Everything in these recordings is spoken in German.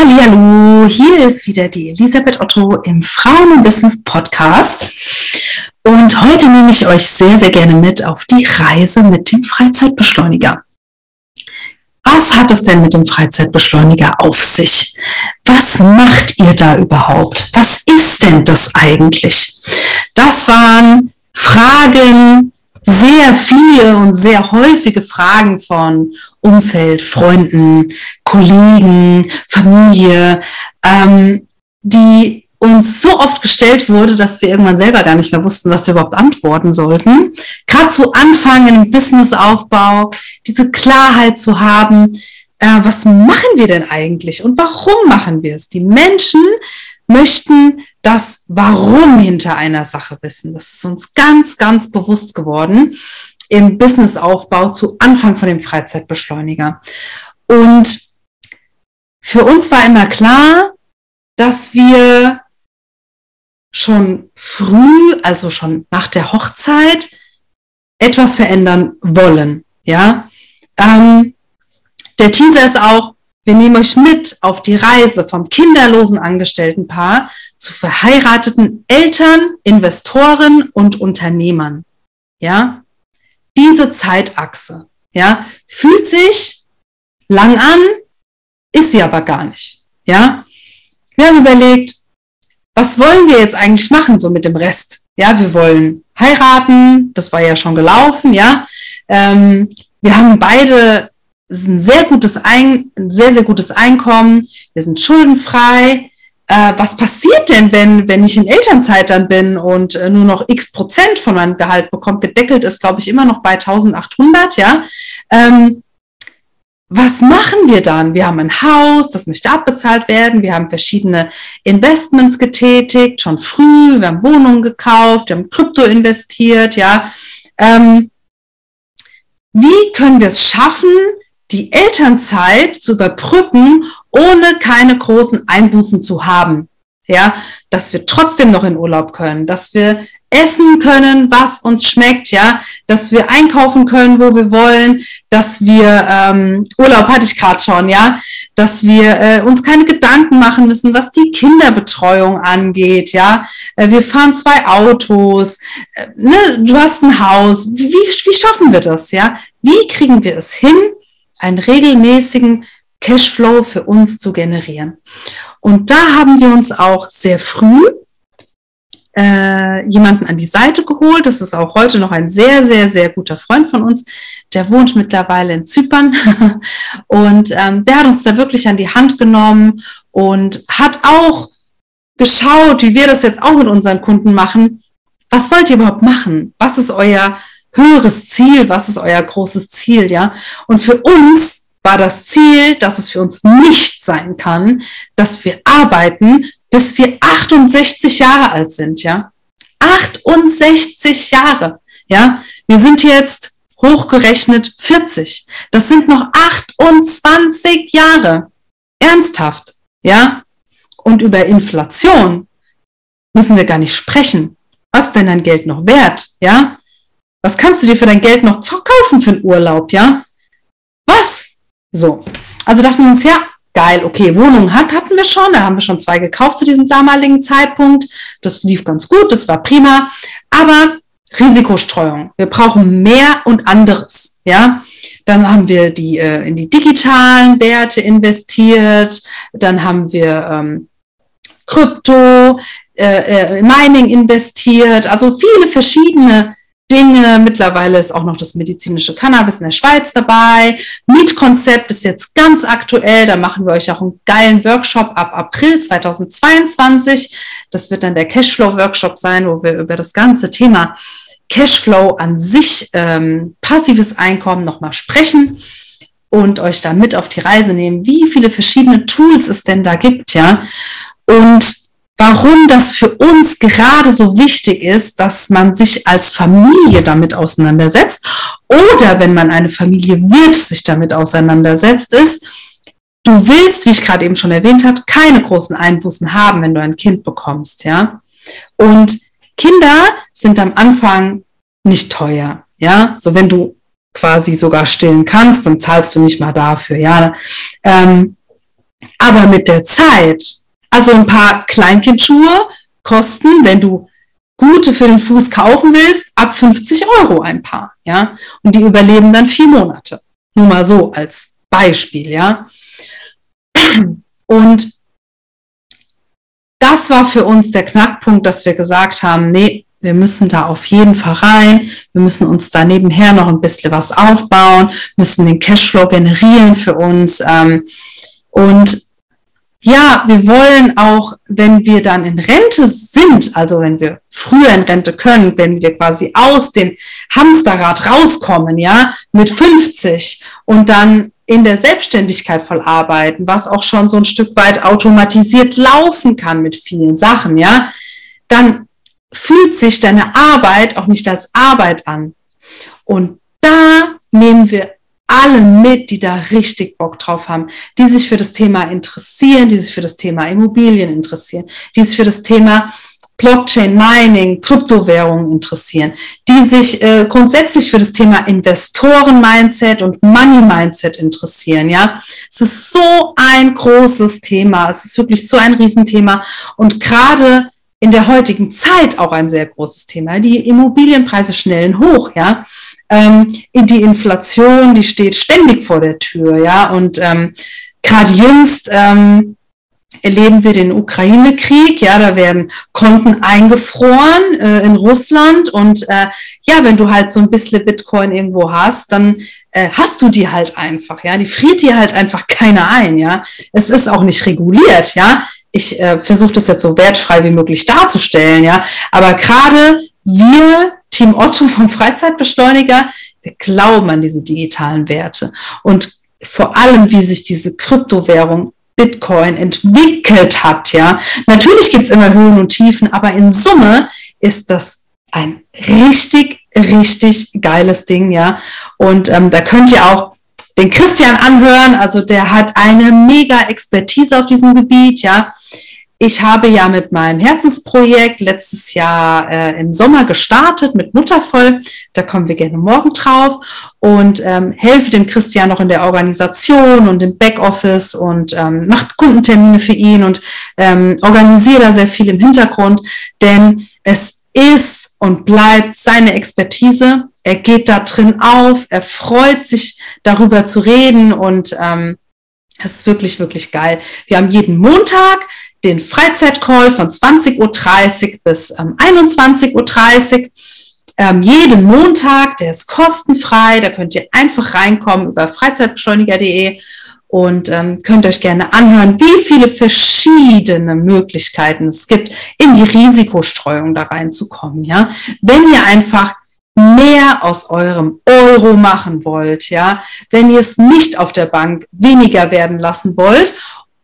Hallo, hier ist wieder die Elisabeth Otto im Frauen und Business Podcast. Und heute nehme ich euch sehr, sehr gerne mit auf die Reise mit dem Freizeitbeschleuniger. Was hat es denn mit dem Freizeitbeschleuniger auf sich? Was macht ihr da überhaupt? Was ist denn das eigentlich? Das waren Fragen, sehr viele und sehr häufige Fragen von Umfeld, Freunden, Kollegen, Familie, ähm, die uns so oft gestellt wurde, dass wir irgendwann selber gar nicht mehr wussten, was wir überhaupt antworten sollten. Gerade zu Anfang im Businessaufbau, diese Klarheit zu haben, äh, was machen wir denn eigentlich und warum machen wir es? Die Menschen möchten das Warum hinter einer Sache wissen. Das ist uns ganz, ganz bewusst geworden im Businessaufbau zu Anfang von dem Freizeitbeschleuniger. Und für uns war immer klar, dass wir schon früh, also schon nach der Hochzeit, etwas verändern wollen. Ja, ähm, der Teaser ist auch, wir nehmen euch mit auf die Reise vom kinderlosen Angestelltenpaar zu verheirateten Eltern, Investoren und Unternehmern. Ja, diese Zeitachse, ja, fühlt sich lang an, ist sie aber gar nicht. Ja, wir haben überlegt, was wollen wir jetzt eigentlich machen so mit dem Rest? Ja, wir wollen heiraten, das war ja schon gelaufen, ja. Ähm, wir haben beide es ist ein sehr gutes ein, ein sehr, sehr gutes Einkommen. Wir sind schuldenfrei. Äh, was passiert denn, wenn, wenn ich in Elternzeit dann bin und äh, nur noch x Prozent von meinem Gehalt bekommt? Gedeckelt ist, glaube ich, immer noch bei 1800, ja. Ähm, was machen wir dann? Wir haben ein Haus, das möchte abbezahlt werden. Wir haben verschiedene Investments getätigt, schon früh. Wir haben Wohnungen gekauft, wir haben Krypto investiert, ja. Ähm, wie können wir es schaffen, die Elternzeit zu überbrücken, ohne keine großen Einbußen zu haben. Ja, dass wir trotzdem noch in Urlaub können, dass wir essen können, was uns schmeckt, ja, dass wir einkaufen können, wo wir wollen, dass wir ähm, Urlaub hatte ich gerade schon, ja, dass wir äh, uns keine Gedanken machen müssen, was die Kinderbetreuung angeht, ja. Äh, wir fahren zwei Autos, äh, ne, du hast ein Haus. Wie, wie schaffen wir das, ja? Wie kriegen wir es hin, einen regelmäßigen Cashflow für uns zu generieren. Und da haben wir uns auch sehr früh äh, jemanden an die Seite geholt. Das ist auch heute noch ein sehr, sehr, sehr guter Freund von uns. Der wohnt mittlerweile in Zypern und ähm, der hat uns da wirklich an die Hand genommen und hat auch geschaut, wie wir das jetzt auch mit unseren Kunden machen. Was wollt ihr überhaupt machen? Was ist euer höheres Ziel, was ist euer großes Ziel, ja? Und für uns war das Ziel, dass es für uns nicht sein kann, dass wir arbeiten, bis wir 68 Jahre alt sind, ja? 68 Jahre, ja? Wir sind jetzt hochgerechnet 40. Das sind noch 28 Jahre. Ernsthaft, ja? Und über Inflation müssen wir gar nicht sprechen. Was denn dein Geld noch wert, ja? Was kannst du dir für dein Geld noch verkaufen für einen Urlaub, ja? Was? So. Also dachten wir uns, ja, geil, okay, Wohnung hat, hatten wir schon, da haben wir schon zwei gekauft zu diesem damaligen Zeitpunkt. Das lief ganz gut, das war prima. Aber Risikostreuung. Wir brauchen mehr und anderes, ja? Dann haben wir die äh, in die digitalen Werte investiert. Dann haben wir ähm, Krypto, äh, äh, Mining investiert. Also viele verschiedene Dinge. Mittlerweile ist auch noch das medizinische Cannabis in der Schweiz dabei. Mietkonzept ist jetzt ganz aktuell. Da machen wir euch auch einen geilen Workshop ab April 2022. Das wird dann der Cashflow-Workshop sein, wo wir über das ganze Thema Cashflow an sich, ähm, passives Einkommen nochmal sprechen und euch da mit auf die Reise nehmen, wie viele verschiedene Tools es denn da gibt, ja. Und warum das für uns gerade so wichtig ist, dass man sich als Familie damit auseinandersetzt oder wenn man eine Familie wird, sich damit auseinandersetzt, ist, du willst, wie ich gerade eben schon erwähnt habe, keine großen Einbußen haben, wenn du ein Kind bekommst, ja. Und Kinder sind am Anfang nicht teuer, ja. So wenn du quasi sogar stillen kannst, dann zahlst du nicht mal dafür, ja. Ähm, aber mit der Zeit also ein paar Kleinkindschuhe kosten, wenn du gute für den Fuß kaufen willst, ab 50 Euro ein Paar, ja. Und die überleben dann vier Monate. Nur mal so als Beispiel, ja. Und das war für uns der Knackpunkt, dass wir gesagt haben, nee, wir müssen da auf jeden Fall rein. Wir müssen uns da nebenher noch ein bisschen was aufbauen, müssen den Cashflow generieren für uns. Ähm, und ja, wir wollen auch, wenn wir dann in Rente sind, also wenn wir früher in Rente können, wenn wir quasi aus dem Hamsterrad rauskommen, ja, mit 50 und dann in der Selbstständigkeit voll arbeiten, was auch schon so ein Stück weit automatisiert laufen kann mit vielen Sachen, ja, dann fühlt sich deine Arbeit auch nicht als Arbeit an. Und da nehmen wir alle mit, die da richtig Bock drauf haben, die sich für das Thema interessieren, die sich für das Thema Immobilien interessieren, die sich für das Thema Blockchain, Mining, Kryptowährungen interessieren, die sich äh, grundsätzlich für das Thema Investoren-Mindset und Money-Mindset interessieren. Ja, es ist so ein großes Thema. Es ist wirklich so ein Riesenthema und gerade in der heutigen Zeit auch ein sehr großes Thema. Die Immobilienpreise schnellen hoch. Ja, ähm, die Inflation, die steht ständig vor der Tür, ja. Und ähm, gerade jüngst ähm, erleben wir den Ukraine-Krieg, ja, da werden Konten eingefroren äh, in Russland und äh, ja, wenn du halt so ein bisschen Bitcoin irgendwo hast, dann äh, hast du die halt einfach, ja, die friert dir halt einfach keiner ein, ja. Es ist auch nicht reguliert, ja. Ich äh, versuche das jetzt so wertfrei wie möglich darzustellen, ja. Aber gerade wir Team Otto vom Freizeitbeschleuniger, wir glauben an diese digitalen Werte und vor allem, wie sich diese Kryptowährung Bitcoin entwickelt hat, ja. Natürlich gibt es immer Höhen und Tiefen, aber in Summe ist das ein richtig, richtig geiles Ding, ja. Und ähm, da könnt ihr auch den Christian anhören, also der hat eine mega Expertise auf diesem Gebiet, ja. Ich habe ja mit meinem Herzensprojekt letztes Jahr äh, im Sommer gestartet mit Muttervoll. Da kommen wir gerne morgen drauf und ähm, helfe dem Christian noch in der Organisation und im Backoffice und ähm, macht Kundentermine für ihn und ähm, organisiere da sehr viel im Hintergrund, denn es ist und bleibt seine Expertise. Er geht da drin auf, er freut sich darüber zu reden und ähm, es ist wirklich, wirklich geil. Wir haben jeden Montag den Freizeitcall von 20.30 Uhr bis ähm, 21.30 Uhr. Ähm, jeden Montag, der ist kostenfrei, da könnt ihr einfach reinkommen über freizeitbeschleuniger.de und ähm, könnt euch gerne anhören, wie viele verschiedene Möglichkeiten es gibt, in die Risikostreuung da reinzukommen. Ja, wenn ihr einfach mehr aus eurem Euro machen wollt, ja, wenn ihr es nicht auf der Bank weniger werden lassen wollt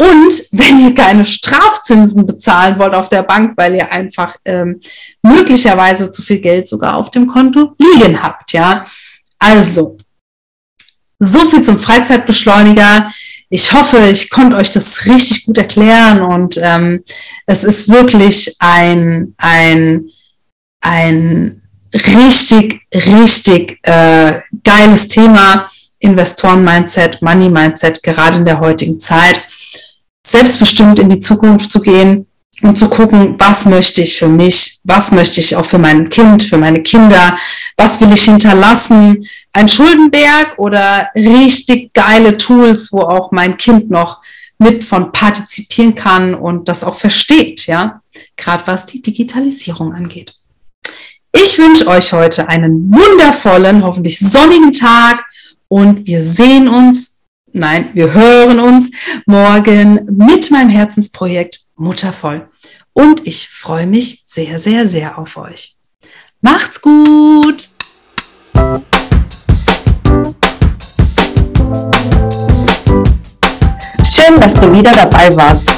und wenn ihr keine Strafzinsen bezahlen wollt auf der Bank, weil ihr einfach ähm, möglicherweise zu viel Geld sogar auf dem Konto liegen habt, ja. Also, so viel zum Freizeitbeschleuniger. Ich hoffe, ich konnte euch das richtig gut erklären und ähm, es ist wirklich ein, ein, ein richtig, richtig äh, geiles Thema. Investoren-Mindset, Money-Mindset, gerade in der heutigen Zeit selbstbestimmt in die Zukunft zu gehen und zu gucken, was möchte ich für mich, was möchte ich auch für mein Kind, für meine Kinder, was will ich hinterlassen, ein Schuldenberg oder richtig geile Tools, wo auch mein Kind noch mit von partizipieren kann und das auch versteht, ja, gerade was die Digitalisierung angeht. Ich wünsche euch heute einen wundervollen, hoffentlich sonnigen Tag und wir sehen uns nein, wir hören uns morgen mit meinem Herzensprojekt Muttervoll. Und ich freue mich sehr, sehr, sehr auf euch. Macht's gut! Schön, dass du wieder dabei warst.